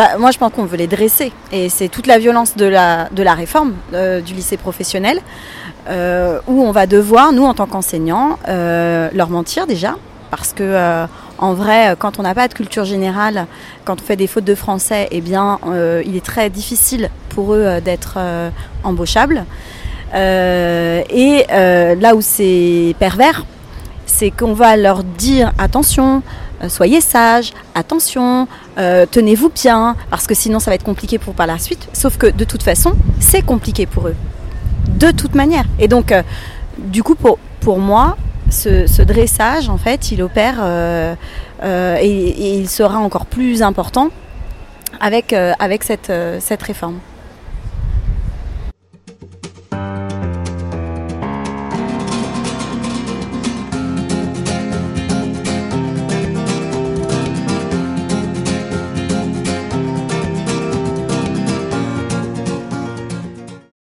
Bah, moi, je pense qu'on veut les dresser. Et c'est toute la violence de la, de la réforme euh, du lycée professionnel, euh, où on va devoir, nous, en tant qu'enseignants, euh, leur mentir déjà. Parce que, en vrai, quand on n'a pas de culture générale, quand on fait des fautes de français, eh bien, il est très difficile pour eux d'être embauchables. Euh, et euh, là où c'est pervers, c'est qu'on va leur dire attention, euh, soyez sages, attention, tenez-vous bien, parce que sinon ça va être compliqué pour par la suite. Sauf que de toute façon, c'est compliqué pour eux, de toute manière. Et donc, du coup, pour, moi, ce, dressage, en fait, il opère et, et il sera encore plus important avec, avec cette, cette réforme.